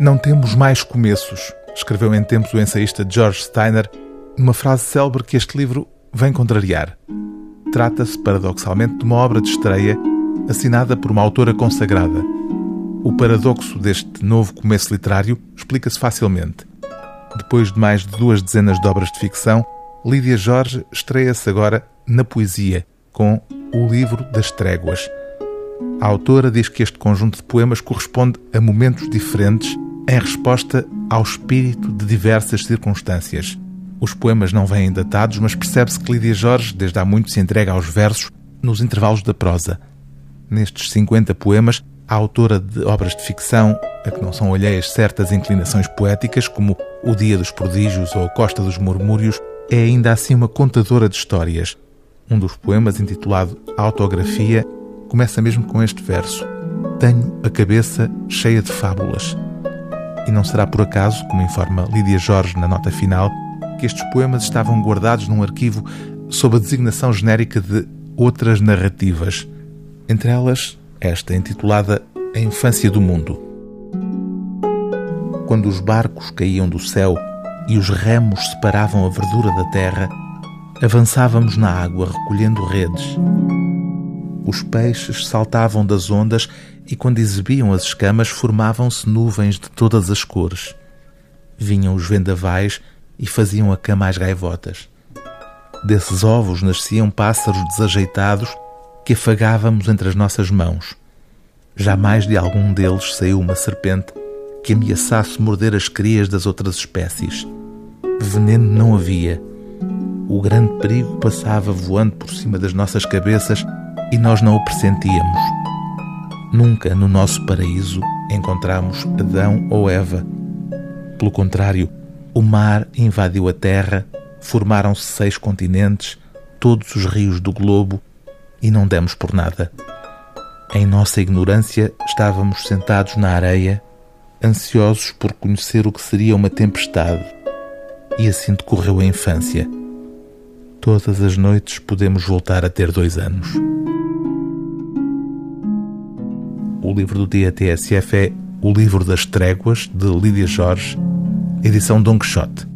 Não temos mais começos, escreveu em tempos o ensaísta George Steiner, numa frase célebre que este livro vem contrariar. Trata-se, paradoxalmente, de uma obra de estreia assinada por uma autora consagrada. O paradoxo deste novo começo literário explica-se facilmente. Depois de mais de duas dezenas de obras de ficção, Lídia Jorge estreia-se agora na poesia, com O Livro das Tréguas. A autora diz que este conjunto de poemas corresponde a momentos diferentes em resposta ao espírito de diversas circunstâncias. Os poemas não vêm datados, mas percebe-se que Lídia Jorge, desde há muito, se entrega aos versos nos intervalos da prosa. Nestes 50 poemas, a autora de obras de ficção, a que não são alheias certas inclinações poéticas, como O Dia dos Prodígios ou Costa dos Murmúrios, é ainda assim uma contadora de histórias. Um dos poemas, intitulado Autografia, começa mesmo com este verso: Tenho a cabeça cheia de fábulas. E não será por acaso, como informa Lídia Jorge na nota final, que estes poemas estavam guardados num arquivo sob a designação genérica de Outras Narrativas, entre elas esta intitulada A Infância do Mundo. Quando os barcos caíam do céu e os remos separavam a verdura da terra, avançávamos na água recolhendo redes. Os peixes saltavam das ondas e, quando exibiam as escamas, formavam-se nuvens de todas as cores. Vinham os vendavais e faziam a cama às gaivotas. Desses ovos nasciam pássaros desajeitados que afagávamos entre as nossas mãos. Jamais de algum deles saiu uma serpente que ameaçasse morder as crias das outras espécies. Veneno não havia. O grande perigo passava voando por cima das nossas cabeças e nós não o pressentíamos. Nunca no nosso paraíso encontramos Adão ou Eva. Pelo contrário, o mar invadiu a terra, formaram-se seis continentes, todos os rios do globo e não demos por nada. Em nossa ignorância, estávamos sentados na areia, ansiosos por conhecer o que seria uma tempestade. E assim decorreu a infância. Todas as noites podemos voltar a ter dois anos. O livro do dia TSF é O Livro das Tréguas, de Lídia Jorge, edição Don Quixote.